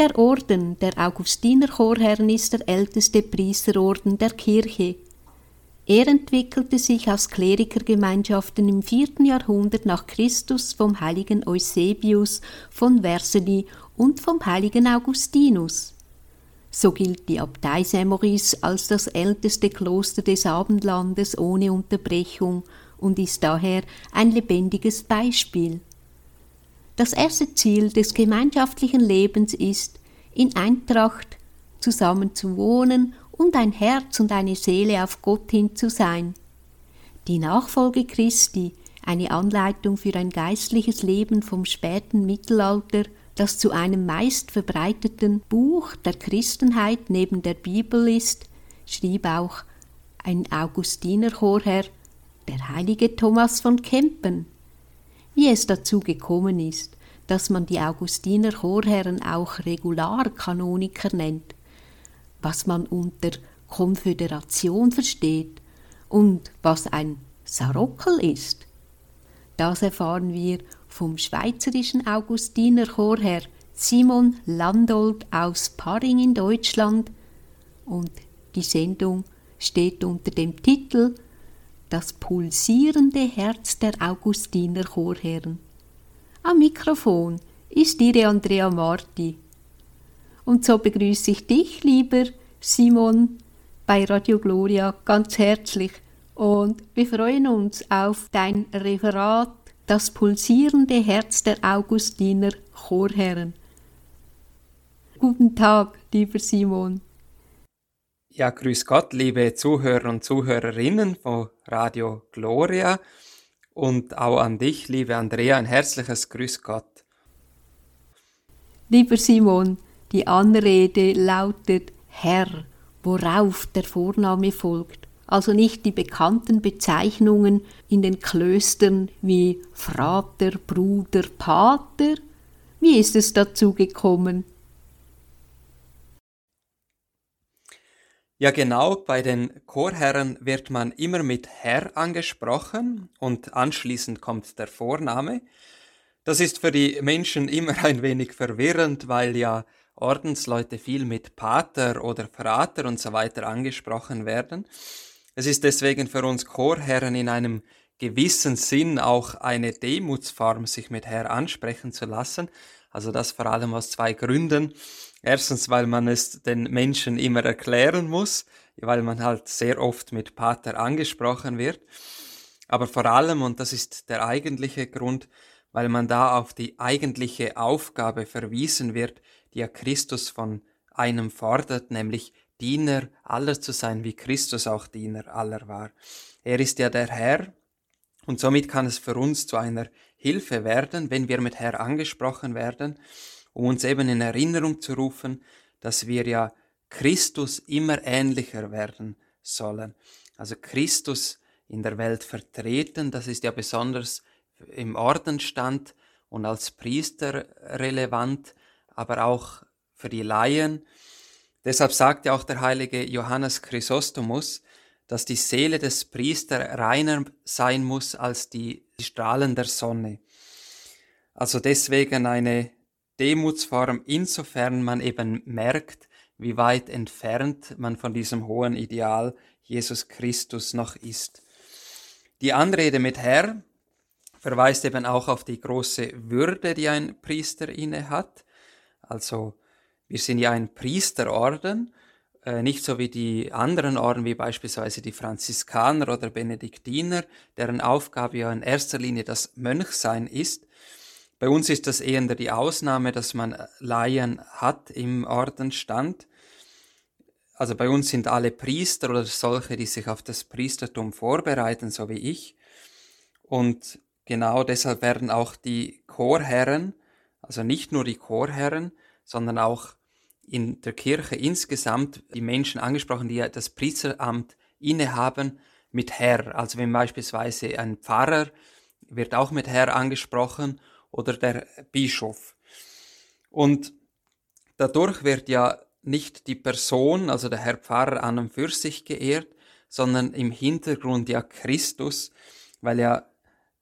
Der Orden der Augustinerchorherren ist der älteste Priesterorden der Kirche. Er entwickelte sich aus Klerikergemeinschaften im vierten Jahrhundert nach Christus vom heiligen Eusebius von Verseni und vom heiligen Augustinus. So gilt die Abtei Saint-Maurice als das älteste Kloster des Abendlandes ohne Unterbrechung und ist daher ein lebendiges Beispiel. Das erste Ziel des gemeinschaftlichen Lebens ist, in Eintracht zusammen zu wohnen und ein Herz und eine Seele auf Gott hin zu sein. Die Nachfolge Christi, eine Anleitung für ein geistliches Leben vom späten Mittelalter, das zu einem meist verbreiteten Buch der Christenheit neben der Bibel ist, schrieb auch ein Augustinerchorherr, der heilige Thomas von Kempen. Wie es dazu gekommen ist, dass man die Augustiner Chorherren auch Regularkanoniker nennt, was man unter Konföderation versteht und was ein Sarockel ist. Das erfahren wir vom schweizerischen Augustiner Chorherr Simon Landolt aus Paring in Deutschland und die Sendung steht unter dem Titel Das pulsierende Herz der Augustiner Chorherren. Am Mikrofon ist Ihre Andrea Marti. Und so begrüße ich dich, lieber Simon, bei Radio Gloria ganz herzlich und wir freuen uns auf dein Referat Das pulsierende Herz der Augustiner Chorherren. Guten Tag, lieber Simon. Ja, grüß Gott, liebe Zuhörer und Zuhörerinnen von Radio Gloria und auch an dich, liebe Andrea, ein herzliches Grüß Gott. Lieber Simon, die Anrede lautet Herr, worauf der Vorname folgt, also nicht die bekannten Bezeichnungen in den Klöstern wie Vater, Bruder, Pater. Wie ist es dazu gekommen? Ja, genau, bei den Chorherren wird man immer mit Herr angesprochen und anschließend kommt der Vorname. Das ist für die Menschen immer ein wenig verwirrend, weil ja Ordensleute viel mit Pater oder Frater und so weiter angesprochen werden. Es ist deswegen für uns Chorherren in einem gewissen Sinn auch eine Demutsform, sich mit Herr ansprechen zu lassen. Also das vor allem aus zwei Gründen. Erstens, weil man es den Menschen immer erklären muss, weil man halt sehr oft mit Pater angesprochen wird. Aber vor allem, und das ist der eigentliche Grund, weil man da auf die eigentliche Aufgabe verwiesen wird, die ja Christus von einem fordert, nämlich Diener aller zu sein, wie Christus auch Diener aller war. Er ist ja der Herr, und somit kann es für uns zu einer Hilfe werden, wenn wir mit Herr angesprochen werden, um uns eben in Erinnerung zu rufen, dass wir ja Christus immer ähnlicher werden sollen. Also Christus in der Welt vertreten, das ist ja besonders im Ordenstand und als Priester relevant, aber auch für die Laien. Deshalb sagt ja auch der heilige Johannes Chrysostomus, dass die Seele des Priesters reiner sein muss als die Strahlen der Sonne. Also deswegen eine Demutsform, insofern man eben merkt, wie weit entfernt man von diesem hohen Ideal Jesus Christus noch ist. Die Anrede mit Herr verweist eben auch auf die große Würde, die ein Priester inne hat. Also wir sind ja ein Priesterorden, äh, nicht so wie die anderen Orden, wie beispielsweise die Franziskaner oder Benediktiner, deren Aufgabe ja in erster Linie das Mönchsein ist, bei uns ist das eher die Ausnahme, dass man Laien hat im Ordenstand. Also bei uns sind alle Priester oder solche, die sich auf das Priestertum vorbereiten, so wie ich. Und genau deshalb werden auch die Chorherren, also nicht nur die Chorherren, sondern auch in der Kirche insgesamt die Menschen angesprochen, die das Priesteramt innehaben, mit Herr. Also wenn beispielsweise ein Pfarrer wird auch mit Herr angesprochen oder der Bischof. Und dadurch wird ja nicht die Person, also der Herr Pfarrer an und für sich geehrt, sondern im Hintergrund ja Christus, weil ja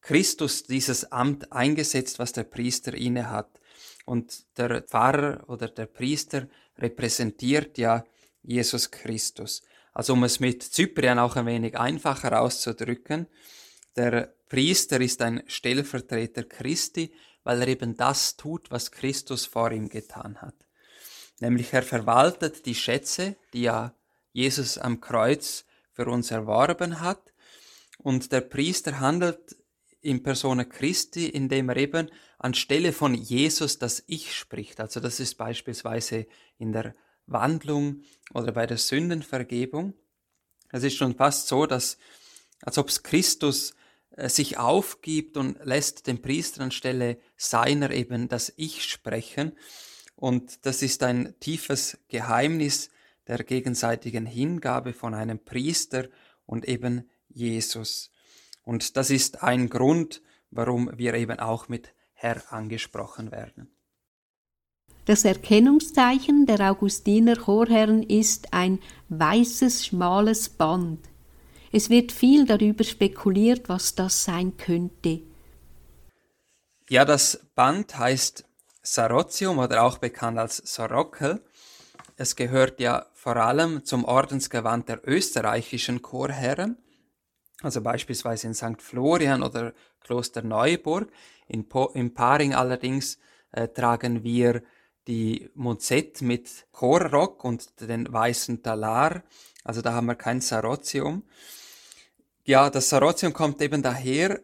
Christus dieses Amt eingesetzt, was der Priester inne hat. und der Pfarrer oder der Priester repräsentiert ja Jesus Christus. Also um es mit Zyprian auch ein wenig einfacher auszudrücken, der Priester ist ein Stellvertreter Christi, weil er eben das tut, was Christus vor ihm getan hat. Nämlich er verwaltet die Schätze, die ja Jesus am Kreuz für uns erworben hat. Und der Priester handelt in Persona Christi, indem er eben anstelle von Jesus das Ich spricht. Also das ist beispielsweise in der Wandlung oder bei der Sündenvergebung. Es ist schon fast so, dass als ob es Christus sich aufgibt und lässt den Priester anstelle seiner eben das Ich sprechen. Und das ist ein tiefes Geheimnis der gegenseitigen Hingabe von einem Priester und eben Jesus. Und das ist ein Grund, warum wir eben auch mit Herr angesprochen werden. Das Erkennungszeichen der Augustiner Chorherren ist ein weißes, schmales Band. Es wird viel darüber spekuliert, was das sein könnte. Ja, das Band heißt Sarotium oder auch bekannt als Sorokel. Es gehört ja vor allem zum Ordensgewand der österreichischen Chorherren, also beispielsweise in St. Florian oder Kloster Neuburg. In, po in Paring allerdings äh, tragen wir die Mozett mit Chorrock und den weißen Talar. Also da haben wir kein Sarotium. Ja, das Sarotium kommt eben daher,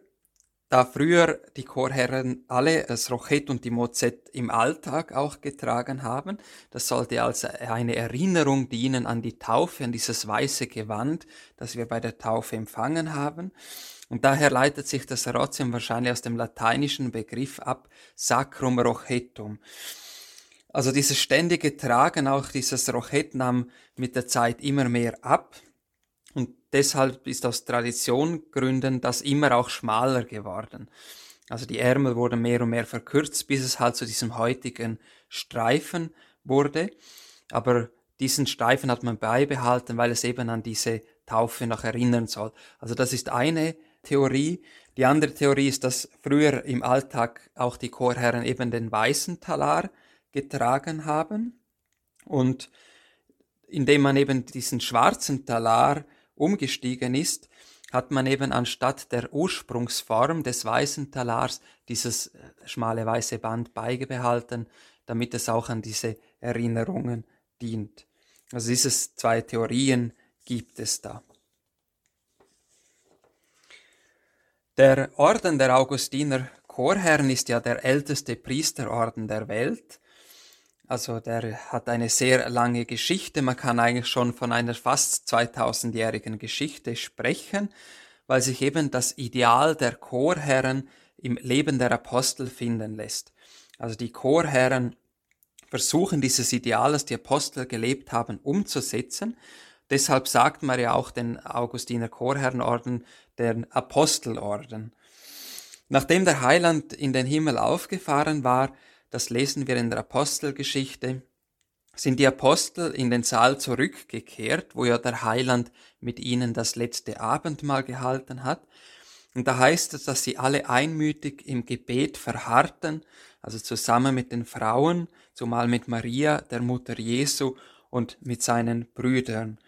da früher die Chorherren alle das Rochett und die Mozett im Alltag auch getragen haben. Das sollte als eine Erinnerung dienen an die Taufe, an dieses weiße Gewand, das wir bei der Taufe empfangen haben. Und daher leitet sich das Sarotium wahrscheinlich aus dem lateinischen Begriff ab, Sacrum Rochettum. Also dieses ständige Tragen, auch dieses Rochett nahm mit der Zeit immer mehr ab. Und deshalb ist aus Traditiongründen das immer auch schmaler geworden. Also die Ärmel wurden mehr und mehr verkürzt, bis es halt zu diesem heutigen Streifen wurde. Aber diesen Streifen hat man beibehalten, weil es eben an diese Taufe noch erinnern soll. Also das ist eine Theorie. Die andere Theorie ist, dass früher im Alltag auch die Chorherren eben den weißen Talar getragen haben und indem man eben diesen schwarzen Talar umgestiegen ist, hat man eben anstatt der Ursprungsform des weißen Talars dieses äh, schmale weiße Band beibehalten, damit es auch an diese Erinnerungen dient. Also diese zwei Theorien gibt es da. Der Orden der Augustiner Chorherren ist ja der älteste Priesterorden der Welt also der hat eine sehr lange Geschichte. Man kann eigentlich schon von einer fast 2000-jährigen Geschichte sprechen, weil sich eben das Ideal der Chorherren im Leben der Apostel finden lässt. Also die Chorherren versuchen dieses Ideal, das die Apostel gelebt haben, umzusetzen. Deshalb sagt man ja auch den Augustiner Chorherrenorden den Apostelorden. Nachdem der Heiland in den Himmel aufgefahren war, das lesen wir in der Apostelgeschichte, sind die Apostel in den Saal zurückgekehrt, wo ja der Heiland mit ihnen das letzte Abendmahl gehalten hat. Und da heißt es, dass sie alle einmütig im Gebet verharrten, also zusammen mit den Frauen, zumal mit Maria, der Mutter Jesu und mit seinen Brüdern.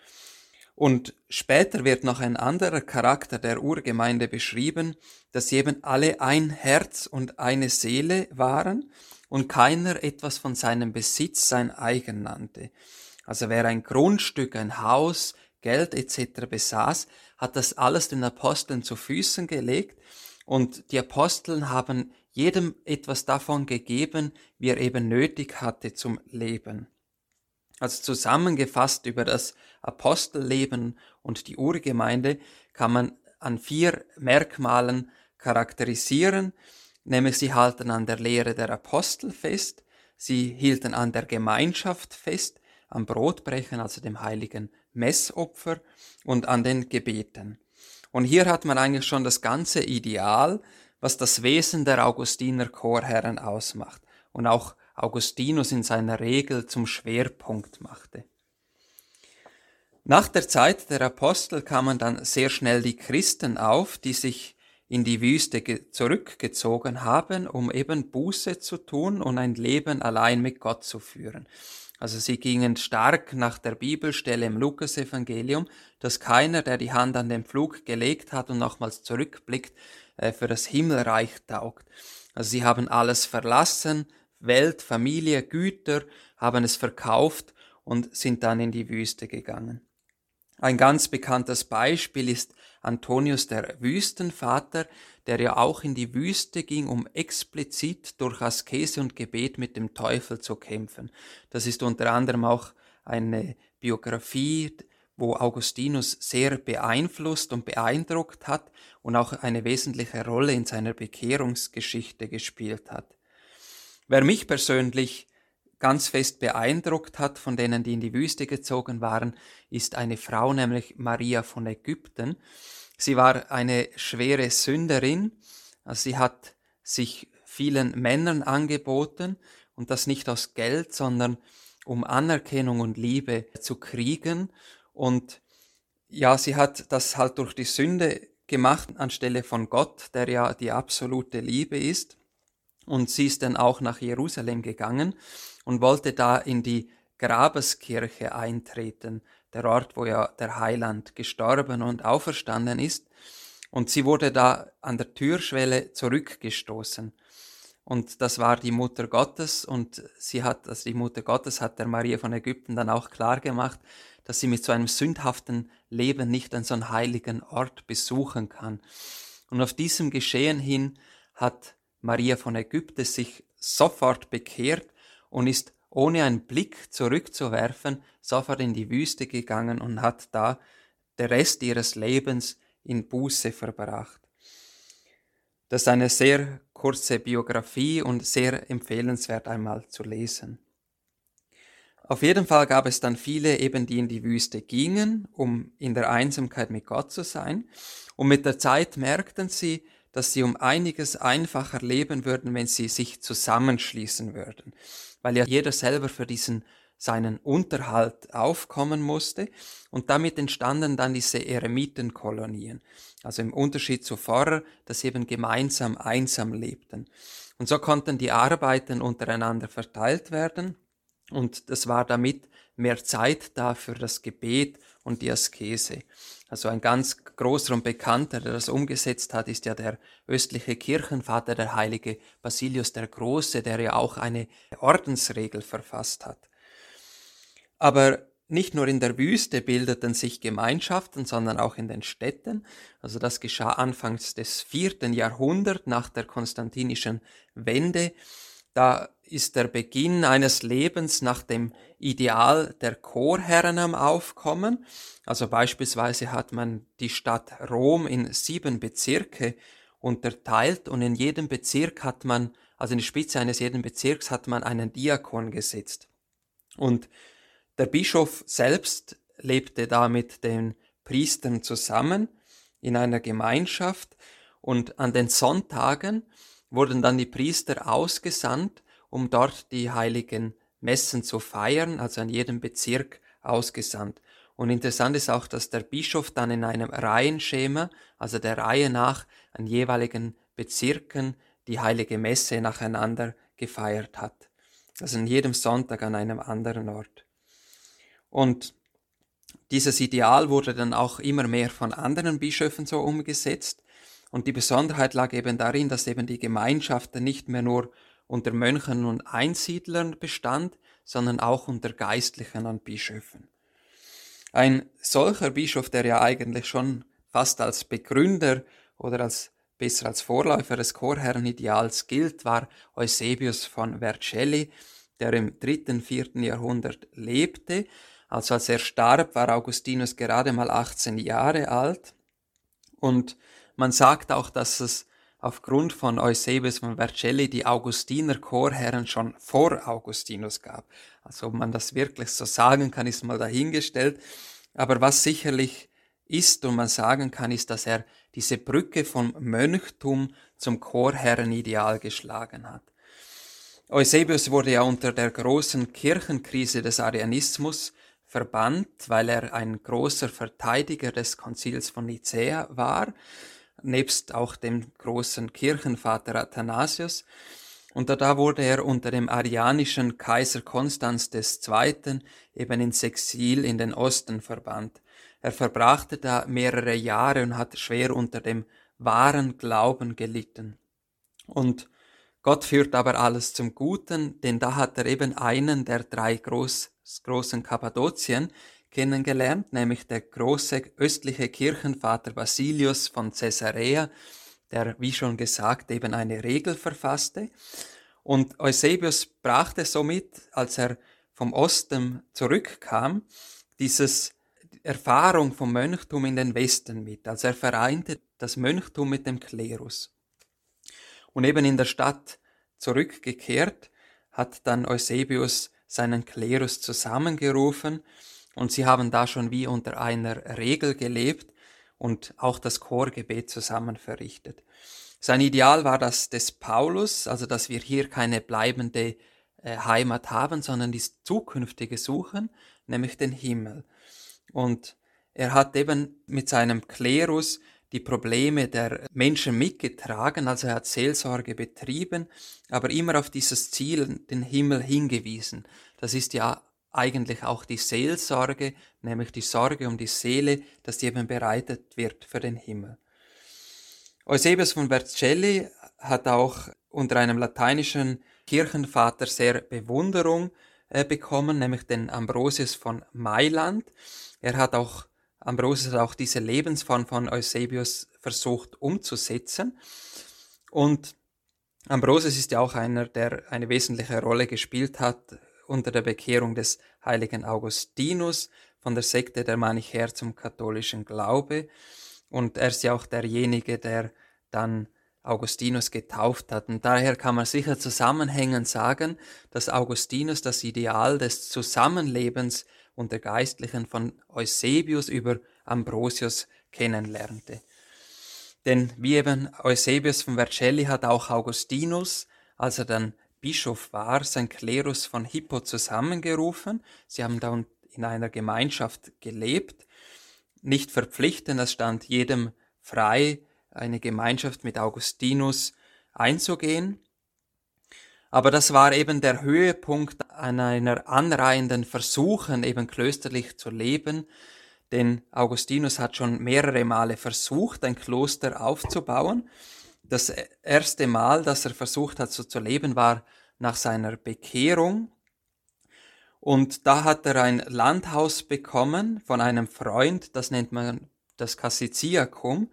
Und später wird noch ein anderer Charakter der Urgemeinde beschrieben, dass sie eben alle ein Herz und eine Seele waren und keiner etwas von seinem Besitz sein eigen nannte. Also wer ein Grundstück, ein Haus, Geld etc. besaß, hat das alles den Aposteln zu Füßen gelegt und die Aposteln haben jedem etwas davon gegeben, wie er eben nötig hatte zum Leben. Also zusammengefasst über das Apostelleben und die Urgemeinde kann man an vier Merkmalen charakterisieren, nämlich sie halten an der Lehre der Apostel fest, sie hielten an der Gemeinschaft fest, am Brotbrechen, also dem heiligen Messopfer und an den Gebeten. Und hier hat man eigentlich schon das ganze Ideal, was das Wesen der Augustiner Chorherren ausmacht und auch Augustinus in seiner Regel zum Schwerpunkt machte. Nach der Zeit der Apostel kamen dann sehr schnell die Christen auf, die sich in die Wüste zurückgezogen haben, um eben Buße zu tun und ein Leben allein mit Gott zu führen. Also sie gingen stark nach der Bibelstelle im Lukasevangelium, dass keiner, der die Hand an den Pflug gelegt hat und nochmals zurückblickt, äh, für das Himmelreich taugt. Also sie haben alles verlassen, Welt, Familie, Güter, haben es verkauft und sind dann in die Wüste gegangen. Ein ganz bekanntes Beispiel ist Antonius der Wüstenvater, der ja auch in die Wüste ging, um explizit durch Askese und Gebet mit dem Teufel zu kämpfen. Das ist unter anderem auch eine Biografie, wo Augustinus sehr beeinflusst und beeindruckt hat und auch eine wesentliche Rolle in seiner Bekehrungsgeschichte gespielt hat. Wer mich persönlich ganz fest beeindruckt hat von denen, die in die Wüste gezogen waren, ist eine Frau, nämlich Maria von Ägypten. Sie war eine schwere Sünderin, also sie hat sich vielen Männern angeboten und das nicht aus Geld, sondern um Anerkennung und Liebe zu kriegen. Und ja, sie hat das halt durch die Sünde gemacht anstelle von Gott, der ja die absolute Liebe ist. Und sie ist dann auch nach Jerusalem gegangen und wollte da in die Grabeskirche eintreten, der Ort, wo ja der Heiland gestorben und auferstanden ist. Und sie wurde da an der Türschwelle zurückgestoßen. Und das war die Mutter Gottes und sie hat, also die Mutter Gottes hat der Maria von Ägypten dann auch klar gemacht, dass sie mit so einem sündhaften Leben nicht an so einen heiligen Ort besuchen kann. Und auf diesem Geschehen hin hat Maria von Ägypten sich sofort bekehrt und ist ohne einen Blick zurückzuwerfen sofort in die Wüste gegangen und hat da der Rest ihres Lebens in Buße verbracht. Das ist eine sehr kurze Biografie und sehr empfehlenswert einmal zu lesen. Auf jeden Fall gab es dann viele eben, die in die Wüste gingen, um in der Einsamkeit mit Gott zu sein. Und mit der Zeit merkten sie, dass sie um einiges einfacher leben würden, wenn sie sich zusammenschließen würden. Weil ja jeder selber für diesen seinen Unterhalt aufkommen musste und damit entstanden dann diese Eremitenkolonien. Also im Unterschied zu vorher, dass sie eben gemeinsam einsam lebten. Und so konnten die Arbeiten untereinander verteilt werden und das war damit mehr Zeit da für das Gebet und die Askese. Also ein ganz großer und bekannter, der das umgesetzt hat, ist ja der östliche Kirchenvater, der heilige Basilius der Große, der ja auch eine Ordensregel verfasst hat. Aber nicht nur in der Wüste bildeten sich Gemeinschaften, sondern auch in den Städten. Also das geschah anfangs des vierten Jahrhunderts nach der konstantinischen Wende. Da ist der Beginn eines Lebens nach dem Ideal der Chorherren am Aufkommen. Also beispielsweise hat man die Stadt Rom in sieben Bezirke unterteilt und in jedem Bezirk hat man, also in die Spitze eines jeden Bezirks hat man einen Diakon gesetzt. Und der Bischof selbst lebte da mit den Priestern zusammen in einer Gemeinschaft und an den Sonntagen wurden dann die Priester ausgesandt, um dort die heiligen Messen zu feiern, also an jedem Bezirk ausgesandt. Und interessant ist auch, dass der Bischof dann in einem Reihenschema, also der Reihe nach, an jeweiligen Bezirken die heilige Messe nacheinander gefeiert hat. Also an jedem Sonntag an einem anderen Ort. Und dieses Ideal wurde dann auch immer mehr von anderen Bischöfen so umgesetzt. Und die Besonderheit lag eben darin, dass eben die Gemeinschaft nicht mehr nur unter Mönchen und Einsiedlern bestand, sondern auch unter Geistlichen und Bischöfen. Ein solcher Bischof, der ja eigentlich schon fast als Begründer oder als besser als Vorläufer des Chorherrenideals gilt, war Eusebius von Vercelli, der im dritten, vierten Jahrhundert lebte also als er starb, war Augustinus gerade mal 18 Jahre alt. Und man sagt auch, dass es aufgrund von Eusebius von Vercelli die Augustiner Chorherren schon vor Augustinus gab. Also ob man das wirklich so sagen kann, ist mal dahingestellt. Aber was sicherlich ist und man sagen kann, ist, dass er diese Brücke vom Mönchtum zum Chorherrenideal geschlagen hat. Eusebius wurde ja unter der großen Kirchenkrise des Arianismus verbannt, weil er ein großer Verteidiger des Konzils von Nicäa war. Nebst auch dem großen Kirchenvater Athanasius. Und da wurde er unter dem arianischen Kaiser Konstanz II. eben ins Exil in den Osten verbannt. Er verbrachte da mehrere Jahre und hat schwer unter dem wahren Glauben gelitten. Und Gott führt aber alles zum Guten, denn da hat er eben einen der drei groß, großen Kappadokien kennengelernt, nämlich der große östliche Kirchenvater Basilius von Caesarea, der, wie schon gesagt, eben eine Regel verfasste. Und Eusebius brachte somit, als er vom Osten zurückkam, dieses Erfahrung vom Mönchtum in den Westen mit. Also er vereinte das Mönchtum mit dem Klerus. Und eben in der Stadt zurückgekehrt, hat dann Eusebius seinen Klerus zusammengerufen und sie haben da schon wie unter einer Regel gelebt und auch das Chorgebet zusammen verrichtet. Sein Ideal war das des Paulus, also dass wir hier keine bleibende äh, Heimat haben, sondern die zukünftige suchen, nämlich den Himmel. Und er hat eben mit seinem Klerus die Probleme der Menschen mitgetragen, also er hat Seelsorge betrieben, aber immer auf dieses Ziel, den Himmel hingewiesen. Das ist ja eigentlich auch die Seelsorge, nämlich die Sorge um die Seele, dass die eben bereitet wird für den Himmel. Eusebius von Vercelli hat auch unter einem lateinischen Kirchenvater sehr Bewunderung äh, bekommen, nämlich den Ambrosius von Mailand. Er hat auch, Ambrosius hat auch diese Lebensform von Eusebius versucht umzusetzen. Und Ambrosius ist ja auch einer, der eine wesentliche Rolle gespielt hat unter der Bekehrung des heiligen Augustinus von der Sekte der Manichäer zum katholischen Glaube. Und er ist ja auch derjenige, der dann Augustinus getauft hat. Und daher kann man sicher zusammenhängend sagen, dass Augustinus das Ideal des Zusammenlebens unter Geistlichen von Eusebius über Ambrosius kennenlernte. Denn wie eben Eusebius von Vercelli hat auch Augustinus, als er dann Bischof war, sein Klerus von Hippo zusammengerufen. Sie haben da in einer Gemeinschaft gelebt nicht verpflichtend, es stand jedem frei, eine Gemeinschaft mit Augustinus einzugehen. Aber das war eben der Höhepunkt einer anreihenden Versuchen, eben klösterlich zu leben, denn Augustinus hat schon mehrere Male versucht, ein Kloster aufzubauen. Das erste Mal, dass er versucht hat, so zu leben, war nach seiner Bekehrung und da hat er ein Landhaus bekommen von einem Freund, das nennt man das Kassiziakum.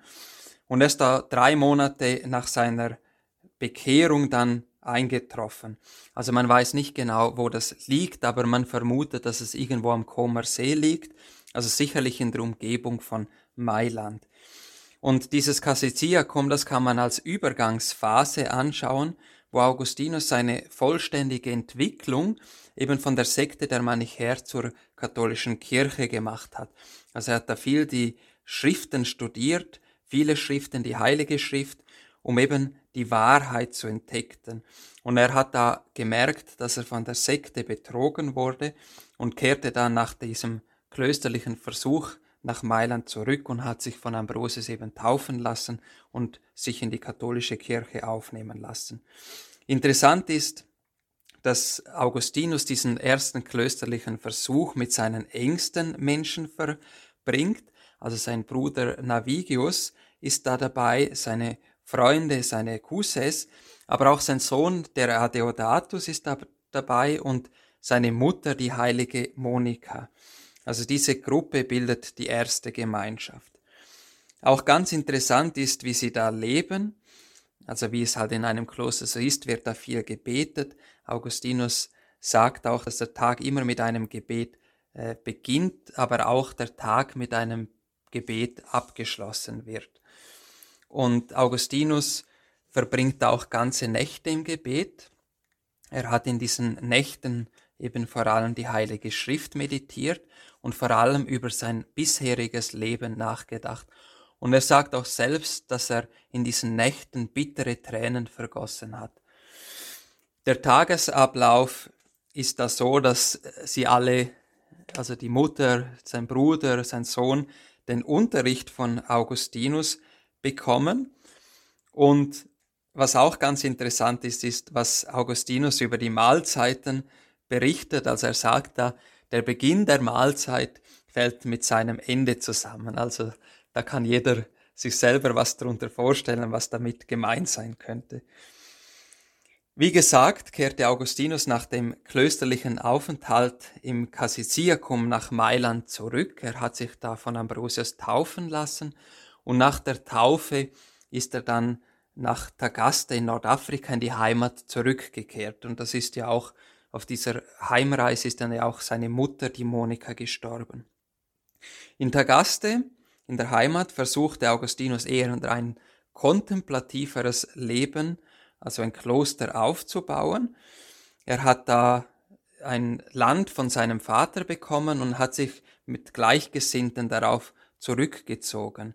Und er ist da drei Monate nach seiner Bekehrung dann eingetroffen. Also man weiß nicht genau, wo das liegt, aber man vermutet, dass es irgendwo am Comer See liegt, also sicherlich in der Umgebung von Mailand. Und dieses Kassiziakum, das kann man als Übergangsphase anschauen, wo Augustinus seine vollständige Entwicklung eben von der Sekte der Manichäer zur katholischen Kirche gemacht hat. Also er hat da viel die Schriften studiert, viele Schriften, die Heilige Schrift, um eben die Wahrheit zu entdecken. Und er hat da gemerkt, dass er von der Sekte betrogen wurde und kehrte dann nach diesem klösterlichen Versuch nach Mailand zurück und hat sich von Ambrosius eben taufen lassen und sich in die katholische Kirche aufnehmen lassen. Interessant ist, dass Augustinus diesen ersten klösterlichen Versuch mit seinen engsten Menschen verbringt. Also sein Bruder Navigius ist da dabei, seine Freunde, seine Cousins, aber auch sein Sohn, der Adeodatus, ist da dabei und seine Mutter, die heilige Monika. Also diese Gruppe bildet die erste Gemeinschaft. Auch ganz interessant ist, wie sie da leben. Also wie es halt in einem Kloster so ist, wird da viel gebetet. Augustinus sagt auch, dass der Tag immer mit einem Gebet äh, beginnt, aber auch der Tag mit einem Gebet abgeschlossen wird. Und Augustinus verbringt auch ganze Nächte im Gebet. Er hat in diesen Nächten eben vor allem die Heilige Schrift meditiert und vor allem über sein bisheriges Leben nachgedacht und er sagt auch selbst, dass er in diesen Nächten bittere Tränen vergossen hat. Der Tagesablauf ist da so, dass sie alle, also die Mutter, sein Bruder, sein Sohn, den Unterricht von Augustinus bekommen. Und was auch ganz interessant ist, ist, was Augustinus über die Mahlzeiten berichtet. Also er sagt da, der Beginn der Mahlzeit fällt mit seinem Ende zusammen. Also da kann jeder sich selber was darunter vorstellen, was damit gemeint sein könnte. Wie gesagt, kehrte Augustinus nach dem klösterlichen Aufenthalt im Cassisiacum nach Mailand zurück. Er hat sich da von Ambrosius taufen lassen und nach der Taufe ist er dann nach Tagaste in Nordafrika in die Heimat zurückgekehrt. Und das ist ja auch, auf dieser Heimreise ist dann ja auch seine Mutter, die Monika, gestorben. In Tagaste, in der Heimat, versuchte Augustinus eher ein kontemplativeres Leben, also ein Kloster aufzubauen. Er hat da ein Land von seinem Vater bekommen und hat sich mit Gleichgesinnten darauf zurückgezogen.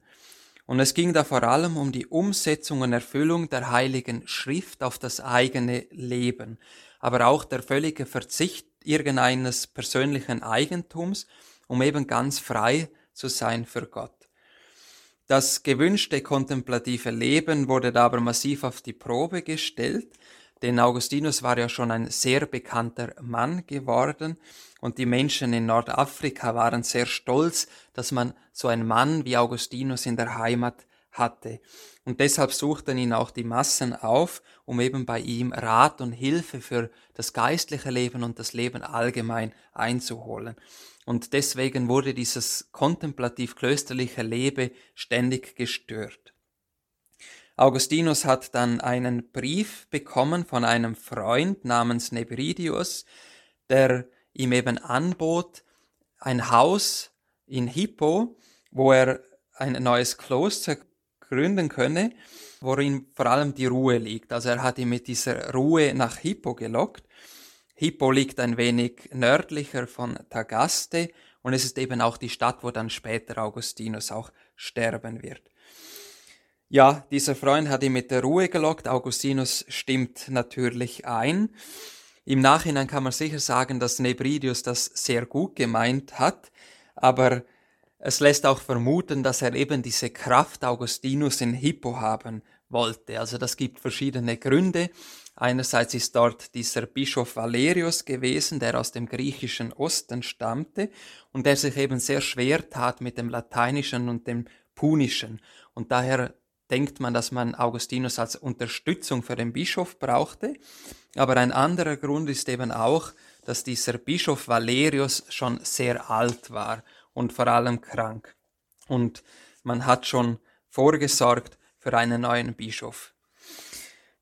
Und es ging da vor allem um die Umsetzung und Erfüllung der heiligen Schrift auf das eigene Leben, aber auch der völlige Verzicht irgendeines persönlichen Eigentums, um eben ganz frei zu sein für Gott. Das gewünschte kontemplative Leben wurde da aber massiv auf die Probe gestellt, denn Augustinus war ja schon ein sehr bekannter Mann geworden und die Menschen in Nordafrika waren sehr stolz, dass man so einen Mann wie Augustinus in der Heimat hatte. Und deshalb suchten ihn auch die Massen auf, um eben bei ihm Rat und Hilfe für das geistliche Leben und das Leben allgemein einzuholen. Und deswegen wurde dieses kontemplativ-klösterliche Leben ständig gestört. Augustinus hat dann einen Brief bekommen von einem Freund namens Nebridius, der ihm eben anbot, ein Haus in Hippo, wo er ein neues Kloster gründen könne, worin vor allem die Ruhe liegt. Also er hat ihn mit dieser Ruhe nach Hippo gelockt. Hippo liegt ein wenig nördlicher von Tagaste und es ist eben auch die Stadt, wo dann später Augustinus auch sterben wird. Ja, dieser Freund hat ihn mit der Ruhe gelockt. Augustinus stimmt natürlich ein. Im Nachhinein kann man sicher sagen, dass Nebridius das sehr gut gemeint hat, aber es lässt auch vermuten, dass er eben diese Kraft Augustinus in Hippo haben wollte. Also das gibt verschiedene Gründe. Einerseits ist dort dieser Bischof Valerius gewesen, der aus dem griechischen Osten stammte und der sich eben sehr schwer tat mit dem Lateinischen und dem Punischen. Und daher denkt man, dass man Augustinus als Unterstützung für den Bischof brauchte. Aber ein anderer Grund ist eben auch, dass dieser Bischof Valerius schon sehr alt war und vor allem krank. Und man hat schon vorgesorgt für einen neuen Bischof.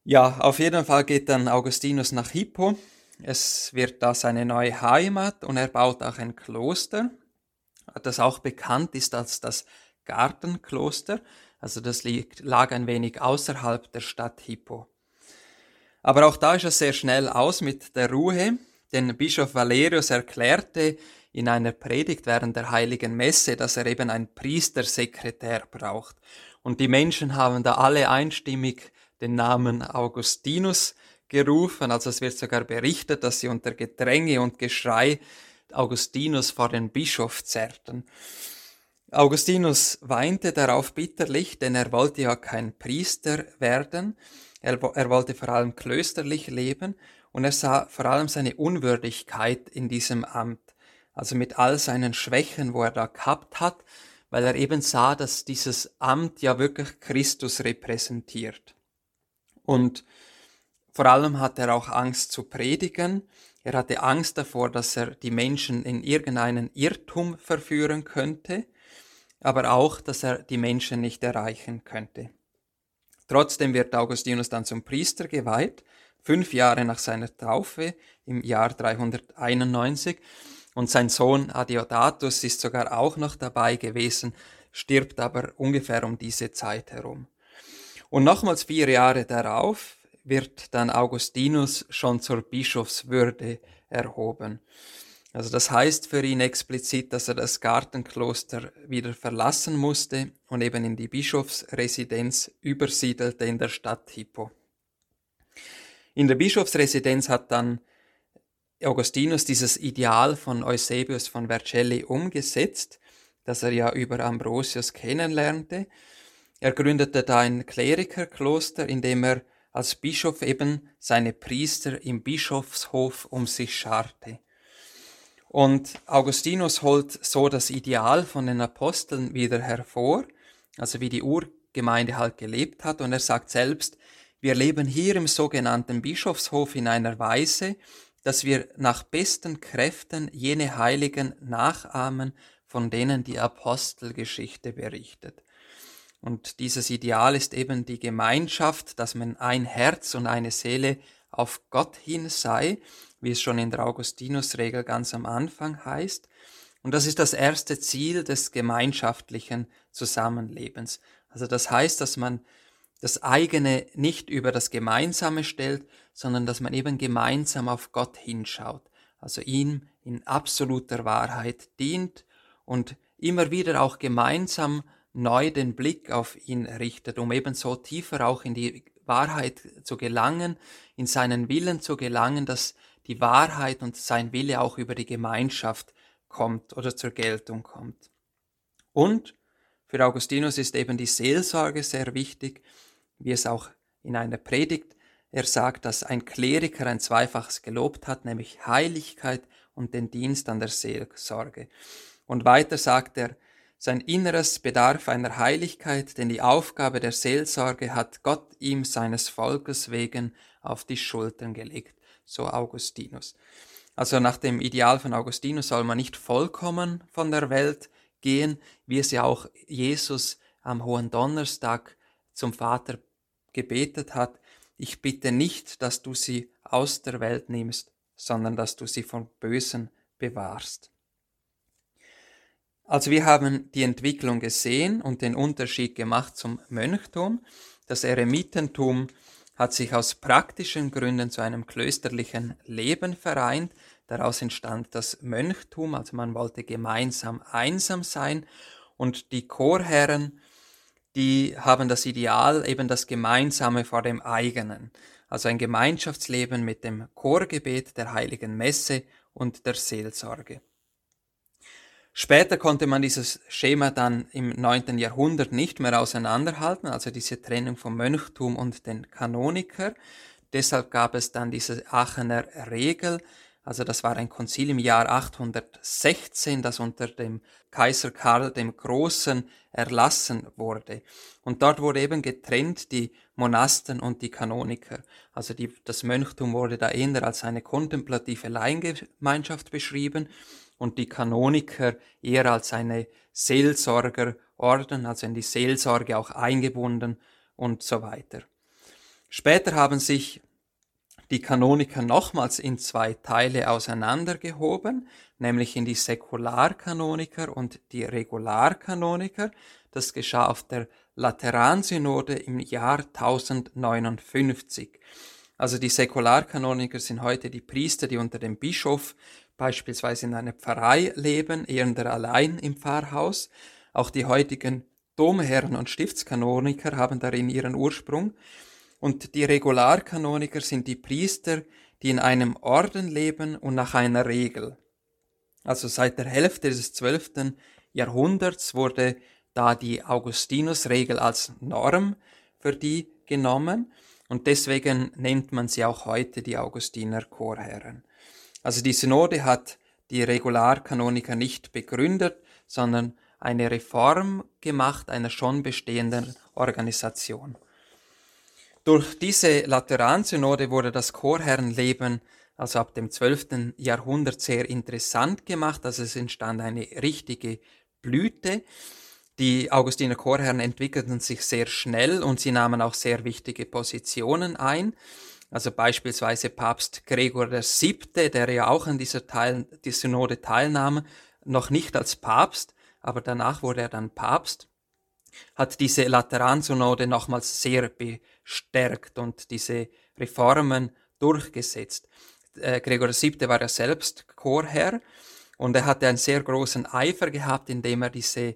Ja, auf jeden Fall geht dann Augustinus nach Hippo. Es wird da seine neue Heimat und er baut auch ein Kloster, das auch bekannt ist als das Gartenkloster. Also das liegt, lag ein wenig außerhalb der Stadt Hippo. Aber auch da ist es sehr schnell aus mit der Ruhe, denn Bischof Valerius erklärte in einer Predigt während der heiligen Messe, dass er eben ein Priestersekretär braucht. Und die Menschen haben da alle einstimmig den Namen Augustinus gerufen. Also es wird sogar berichtet, dass sie unter Gedränge und Geschrei Augustinus vor den Bischof zerrten. Augustinus weinte darauf bitterlich, denn er wollte ja kein Priester werden, er, er, wollte vor allem klösterlich leben und er sah vor allem seine Unwürdigkeit in diesem Amt, also mit all seinen Schwächen, wo er da gehabt hat, weil er eben sah, dass dieses Amt ja wirklich Christus repräsentiert. Und vor allem hat er auch Angst zu predigen. Er hatte Angst davor, dass er die Menschen in irgendeinen Irrtum verführen könnte aber auch, dass er die Menschen nicht erreichen könnte. Trotzdem wird Augustinus dann zum Priester geweiht, fünf Jahre nach seiner Taufe im Jahr 391, und sein Sohn Adeodatus ist sogar auch noch dabei gewesen, stirbt aber ungefähr um diese Zeit herum. Und nochmals vier Jahre darauf wird dann Augustinus schon zur Bischofswürde erhoben. Also das heißt für ihn explizit, dass er das Gartenkloster wieder verlassen musste und eben in die Bischofsresidenz übersiedelte in der Stadt Hippo. In der Bischofsresidenz hat dann Augustinus dieses Ideal von Eusebius von Vercelli umgesetzt, das er ja über Ambrosius kennenlernte. Er gründete da ein Klerikerkloster, in dem er als Bischof eben seine Priester im Bischofshof um sich scharte. Und Augustinus holt so das Ideal von den Aposteln wieder hervor, also wie die Urgemeinde halt gelebt hat. Und er sagt selbst, wir leben hier im sogenannten Bischofshof in einer Weise, dass wir nach besten Kräften jene Heiligen nachahmen, von denen die Apostelgeschichte berichtet. Und dieses Ideal ist eben die Gemeinschaft, dass man ein Herz und eine Seele auf Gott hin sei, wie es schon in der Augustinusregel ganz am Anfang heißt. Und das ist das erste Ziel des gemeinschaftlichen Zusammenlebens. Also das heißt, dass man das eigene nicht über das Gemeinsame stellt, sondern dass man eben gemeinsam auf Gott hinschaut, also ihm in absoluter Wahrheit dient und immer wieder auch gemeinsam neu den Blick auf ihn richtet, um ebenso tiefer auch in die Wahrheit zu gelangen, in seinen Willen zu gelangen, dass die Wahrheit und sein Wille auch über die Gemeinschaft kommt oder zur Geltung kommt. Und für Augustinus ist eben die Seelsorge sehr wichtig, wie es auch in einer Predigt er sagt, dass ein Kleriker ein Zweifaches gelobt hat, nämlich Heiligkeit und den Dienst an der Seelsorge. Und weiter sagt er, sein Inneres bedarf einer Heiligkeit, denn die Aufgabe der Seelsorge hat Gott ihm seines Volkes wegen auf die Schultern gelegt, so Augustinus. Also nach dem Ideal von Augustinus soll man nicht vollkommen von der Welt gehen, wie es ja auch Jesus am Hohen Donnerstag zum Vater gebetet hat, ich bitte nicht, dass du sie aus der Welt nimmst, sondern dass du sie vom Bösen bewahrst. Also wir haben die Entwicklung gesehen und den Unterschied gemacht zum Mönchtum. Das Eremitentum hat sich aus praktischen Gründen zu einem klösterlichen Leben vereint. Daraus entstand das Mönchtum, also man wollte gemeinsam einsam sein. Und die Chorherren die haben das Ideal, eben das Gemeinsame vor dem eigenen. Also ein Gemeinschaftsleben mit dem Chorgebet der heiligen Messe und der Seelsorge. Später konnte man dieses Schema dann im 9. Jahrhundert nicht mehr auseinanderhalten, also diese Trennung vom Mönchtum und den Kanoniker. Deshalb gab es dann diese Aachener Regel, also das war ein Konzil im Jahr 816, das unter dem Kaiser Karl dem Großen erlassen wurde. Und dort wurde eben getrennt die Monasten und die Kanoniker. Also die, das Mönchtum wurde da eher als eine kontemplative Laiengemeinschaft beschrieben und die Kanoniker eher als eine Seelsorgerorden, also in die Seelsorge auch eingebunden und so weiter. Später haben sich die Kanoniker nochmals in zwei Teile auseinandergehoben, nämlich in die Säkularkanoniker und die Regularkanoniker. Das geschah auf der Lateransynode im Jahr 1059. Also die Säkularkanoniker sind heute die Priester, die unter dem Bischof beispielsweise in einer Pfarrei leben, eher allein im Pfarrhaus. Auch die heutigen Domherren und Stiftskanoniker haben darin ihren Ursprung. Und die Regularkanoniker sind die Priester, die in einem Orden leben und nach einer Regel. Also seit der Hälfte des 12. Jahrhunderts wurde da die Augustinusregel als Norm für die genommen und deswegen nennt man sie auch heute die Augustiner Chorherren. Also die Synode hat die Regularkanoniker nicht begründet, sondern eine Reform gemacht einer schon bestehenden Organisation. Durch diese Lateransynode wurde das Chorherrenleben also ab dem 12. Jahrhundert sehr interessant gemacht, also es entstand eine richtige Blüte. Die Augustiner Chorherren entwickelten sich sehr schnell und sie nahmen auch sehr wichtige Positionen ein. Also beispielsweise Papst Gregor VII., der ja auch an dieser Teil, die Synode teilnahm, noch nicht als Papst, aber danach wurde er dann Papst, hat diese Lateransynode nochmals sehr be stärkt und diese Reformen durchgesetzt. Äh, Gregor VII. war ja selbst Chorherr und er hatte einen sehr großen Eifer gehabt, indem er diese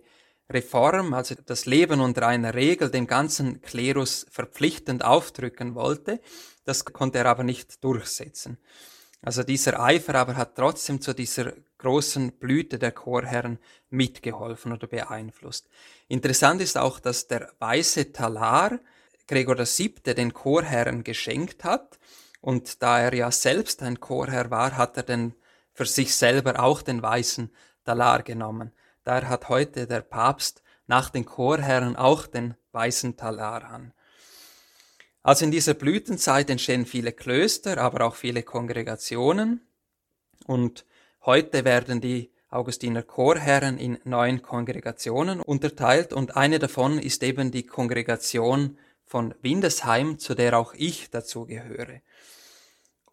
Reform, also das Leben unter einer Regel, dem ganzen Klerus verpflichtend aufdrücken wollte. Das konnte er aber nicht durchsetzen. Also dieser Eifer aber hat trotzdem zu dieser großen Blüte der Chorherren mitgeholfen oder beeinflusst. Interessant ist auch, dass der weiße Talar Gregor VII. den Chorherren geschenkt hat und da er ja selbst ein Chorherr war, hat er den für sich selber auch den weißen Talar genommen. Daher hat heute der Papst nach den Chorherren auch den weißen Talar an. Also in dieser Blütenzeit entstehen viele Klöster, aber auch viele Kongregationen. Und heute werden die Augustiner Chorherren in neun Kongregationen unterteilt und eine davon ist eben die Kongregation von Windesheim, zu der auch ich dazu gehöre.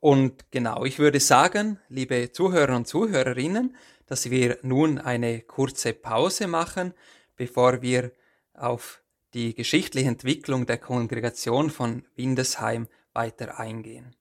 Und genau, ich würde sagen, liebe Zuhörer und Zuhörerinnen, dass wir nun eine kurze Pause machen, bevor wir auf die geschichtliche Entwicklung der Kongregation von Windesheim weiter eingehen.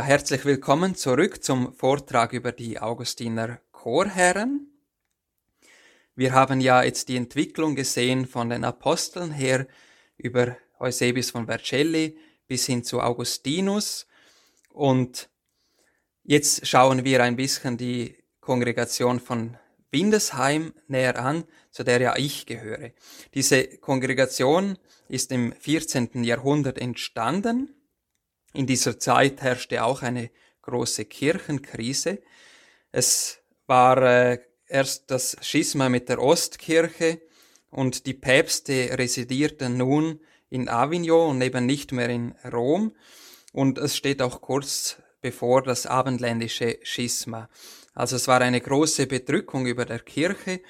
Ja, herzlich willkommen zurück zum Vortrag über die Augustiner Chorherren. Wir haben ja jetzt die Entwicklung gesehen von den Aposteln her über Eusebius von Vercelli bis hin zu Augustinus und jetzt schauen wir ein bisschen die Kongregation von Windesheim näher an, zu der ja ich gehöre. Diese Kongregation ist im 14. Jahrhundert entstanden. In dieser Zeit herrschte auch eine große Kirchenkrise. Es war äh, erst das Schisma mit der Ostkirche und die Päpste residierten nun in Avignon und eben nicht mehr in Rom. Und es steht auch kurz bevor das abendländische Schisma. Also es war eine große Bedrückung über der Kirche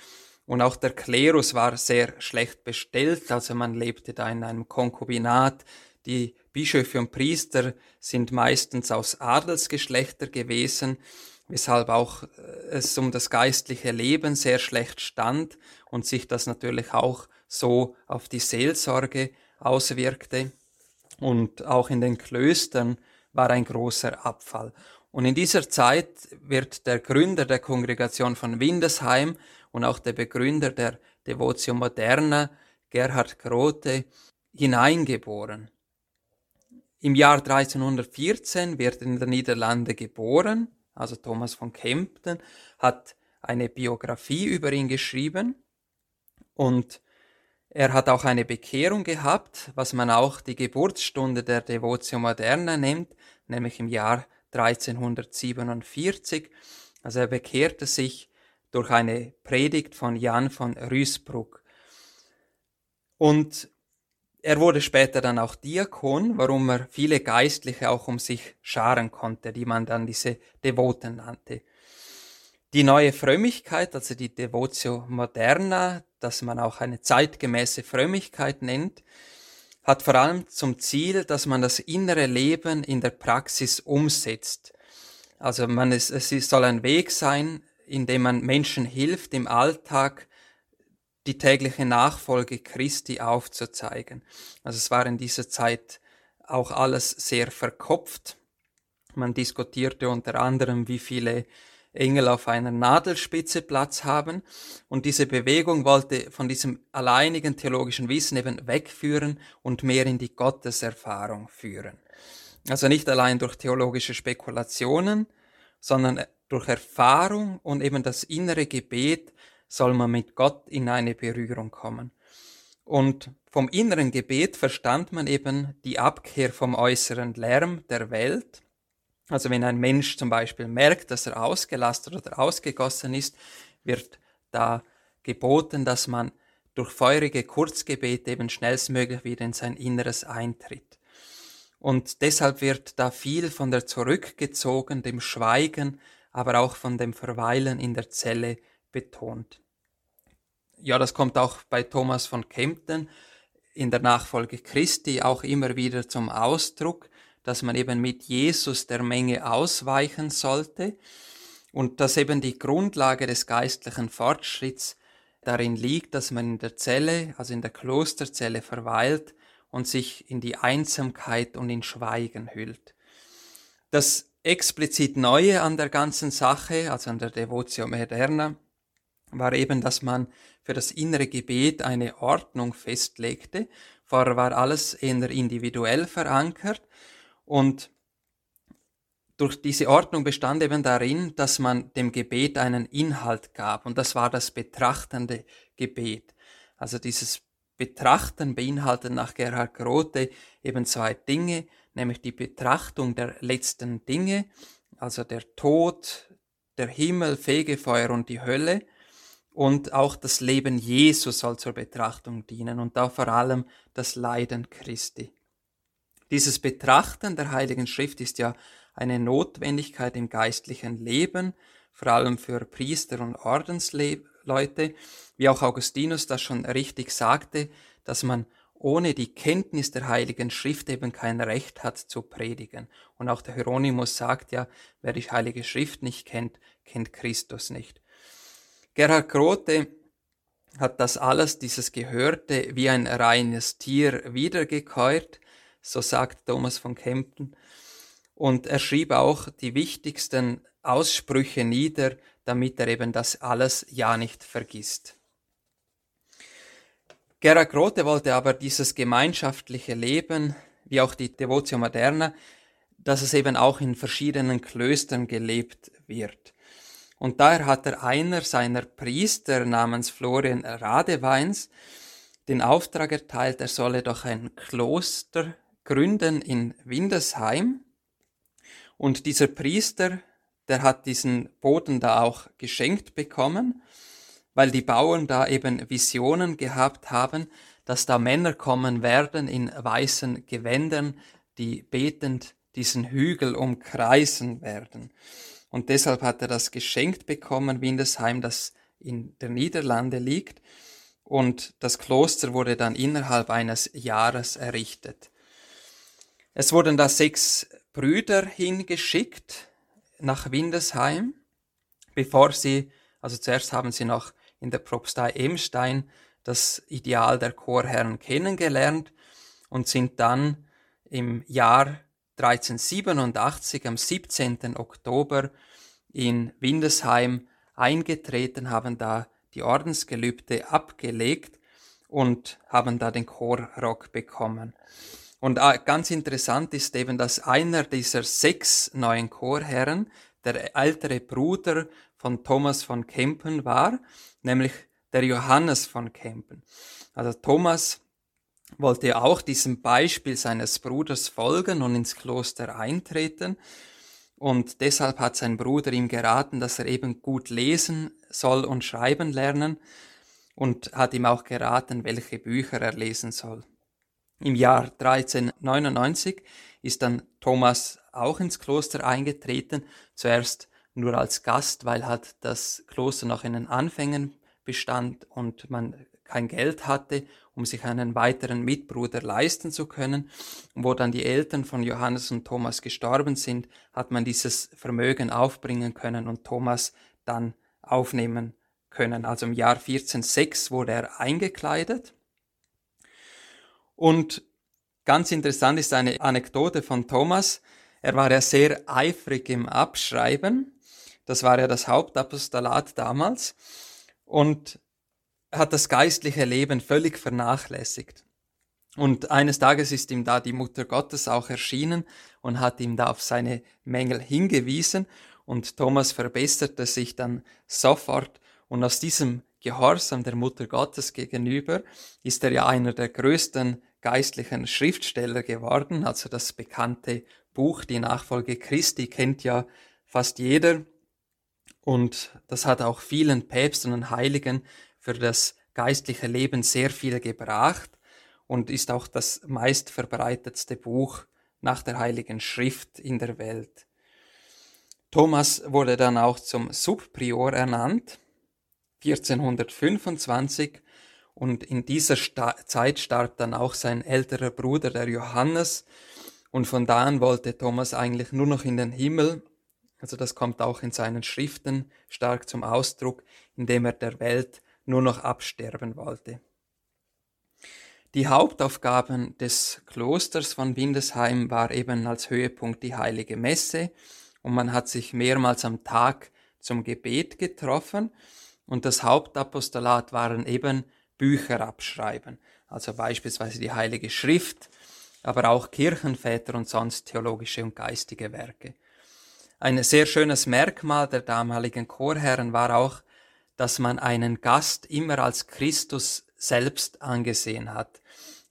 und auch der Klerus war sehr schlecht bestellt. Also man lebte da in einem Konkubinat. Die Bischöfe und Priester sind meistens aus Adelsgeschlechter gewesen, weshalb auch äh, es um das geistliche Leben sehr schlecht stand und sich das natürlich auch so auf die Seelsorge auswirkte. Und auch in den Klöstern war ein großer Abfall. Und in dieser Zeit wird der Gründer der Kongregation von Windesheim und auch der Begründer der Devotio Moderna, Gerhard Grote, hineingeboren. Im Jahr 1314 wird in den Niederlande geboren, also Thomas von Kempten, hat eine Biografie über ihn geschrieben und er hat auch eine Bekehrung gehabt, was man auch die Geburtsstunde der Devotio Moderna nennt, nämlich im Jahr 1347. Also er bekehrte sich durch eine Predigt von Jan von Rüsbruck. Und er wurde später dann auch Diakon, warum er viele Geistliche auch um sich scharen konnte, die man dann diese Devoten nannte. Die neue Frömmigkeit, also die Devotio Moderna, das man auch eine zeitgemäße Frömmigkeit nennt, hat vor allem zum Ziel, dass man das innere Leben in der Praxis umsetzt. Also man ist, es soll ein Weg sein, in dem man Menschen hilft, im Alltag die tägliche Nachfolge Christi aufzuzeigen. Also es war in dieser Zeit auch alles sehr verkopft. Man diskutierte unter anderem, wie viele Engel auf einer Nadelspitze Platz haben. Und diese Bewegung wollte von diesem alleinigen theologischen Wissen eben wegführen und mehr in die Gotteserfahrung führen. Also nicht allein durch theologische Spekulationen, sondern durch Erfahrung und eben das innere Gebet soll man mit Gott in eine Berührung kommen. Und vom inneren Gebet verstand man eben die Abkehr vom äußeren Lärm der Welt also wenn ein Mensch zum Beispiel merkt, dass er ausgelastet oder ausgegossen ist, wird da geboten, dass man durch feurige Kurzgebete eben schnellstmöglich wieder in sein Inneres eintritt. Und deshalb wird da viel von der zurückgezogen, dem Schweigen, aber auch von dem Verweilen in der Zelle betont. Ja, das kommt auch bei Thomas von Kempten in der Nachfolge Christi auch immer wieder zum Ausdruck, dass man eben mit Jesus der Menge ausweichen sollte und dass eben die Grundlage des geistlichen Fortschritts darin liegt, dass man in der Zelle, also in der Klosterzelle verweilt und sich in die Einsamkeit und in Schweigen hüllt. Das explizit Neue an der ganzen Sache, also an der Devotio Moderna, war eben, dass man für das innere Gebet eine Ordnung festlegte. Vorher war alles eher individuell verankert und durch diese Ordnung bestand eben darin, dass man dem Gebet einen Inhalt gab und das war das betrachtende Gebet. Also dieses Betrachten beinhaltet nach Gerhard Grote eben zwei Dinge, nämlich die Betrachtung der letzten Dinge, also der Tod, der Himmel, Fegefeuer und die Hölle und auch das Leben Jesus soll zur Betrachtung dienen und da vor allem das Leiden Christi. Dieses Betrachten der Heiligen Schrift ist ja eine Notwendigkeit im geistlichen Leben, vor allem für Priester und Ordensleute, wie auch Augustinus das schon richtig sagte, dass man ohne die Kenntnis der Heiligen Schrift eben kein Recht hat zu predigen. Und auch der Hieronymus sagt ja, wer die Heilige Schrift nicht kennt, kennt Christus nicht. Gerhard Grote hat das alles, dieses Gehörte, wie ein reines Tier wiedergekäut so sagt Thomas von Kempten. Und er schrieb auch die wichtigsten Aussprüche nieder, damit er eben das alles ja nicht vergisst. Gerhard Grote wollte aber dieses gemeinschaftliche Leben, wie auch die Devotio Moderna, dass es eben auch in verschiedenen Klöstern gelebt wird. Und daher hat er einer seiner Priester namens Florian Radeweins den Auftrag erteilt, er solle doch ein Kloster gründen in Windesheim. Und dieser Priester, der hat diesen Boden da auch geschenkt bekommen, weil die Bauern da eben Visionen gehabt haben, dass da Männer kommen werden in weißen Gewändern, die betend diesen Hügel umkreisen werden. Und deshalb hat er das geschenkt bekommen, Windesheim, das in der Niederlande liegt. Und das Kloster wurde dann innerhalb eines Jahres errichtet. Es wurden da sechs Brüder hingeschickt nach Windesheim, bevor sie, also zuerst haben sie noch in der Propstei Emstein das Ideal der Chorherren kennengelernt und sind dann im Jahr 1387 am 17. Oktober in Windesheim eingetreten, haben da die Ordensgelübde abgelegt und haben da den Chorrock bekommen. Und äh, ganz interessant ist eben, dass einer dieser sechs neuen Chorherren der ältere Bruder von Thomas von Kempen war, nämlich der Johannes von Kempen. Also Thomas wollte auch diesem Beispiel seines Bruders folgen und ins Kloster eintreten. Und deshalb hat sein Bruder ihm geraten, dass er eben gut lesen soll und schreiben lernen und hat ihm auch geraten, welche Bücher er lesen soll. Im Jahr 1399 ist dann Thomas auch ins Kloster eingetreten, zuerst nur als Gast, weil halt das Kloster noch in den Anfängen bestand und man kein Geld hatte, um sich einen weiteren Mitbruder leisten zu können. Und wo dann die Eltern von Johannes und Thomas gestorben sind, hat man dieses Vermögen aufbringen können und Thomas dann aufnehmen können. Also im Jahr 1406 wurde er eingekleidet. Und ganz interessant ist eine Anekdote von Thomas. Er war ja sehr eifrig im Abschreiben. Das war ja das Hauptapostolat damals. Und hat das geistliche Leben völlig vernachlässigt. Und eines Tages ist ihm da die Mutter Gottes auch erschienen und hat ihm da auf seine Mängel hingewiesen und Thomas verbesserte sich dann sofort. Und aus diesem Gehorsam der Mutter Gottes gegenüber ist er ja einer der größten geistlichen Schriftsteller geworden, also das bekannte Buch Die Nachfolge Christi kennt ja fast jeder. Und das hat auch vielen Päpsten und Heiligen für das geistliche Leben sehr viel gebracht und ist auch das meistverbreitetste Buch nach der Heiligen Schrift in der Welt. Thomas wurde dann auch zum Subprior ernannt, 1425, und in dieser Sta Zeit starb dann auch sein älterer Bruder, der Johannes, und von da an wollte Thomas eigentlich nur noch in den Himmel, also das kommt auch in seinen Schriften stark zum Ausdruck, indem er der Welt nur noch absterben wollte. Die Hauptaufgaben des Klosters von Windesheim war eben als Höhepunkt die heilige Messe und man hat sich mehrmals am Tag zum Gebet getroffen und das Hauptapostolat waren eben Bücher abschreiben, also beispielsweise die Heilige Schrift, aber auch Kirchenväter und sonst theologische und geistige Werke. Ein sehr schönes Merkmal der damaligen Chorherren war auch, dass man einen Gast immer als Christus selbst angesehen hat.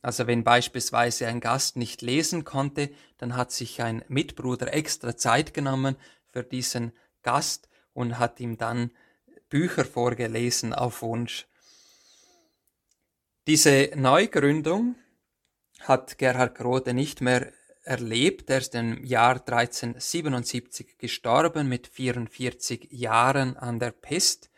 Also wenn beispielsweise ein Gast nicht lesen konnte, dann hat sich ein Mitbruder extra Zeit genommen für diesen Gast und hat ihm dann Bücher vorgelesen auf Wunsch. Diese Neugründung hat Gerhard Grote nicht mehr erlebt. Er ist im Jahr 1377 gestorben mit 44 Jahren an der Pest.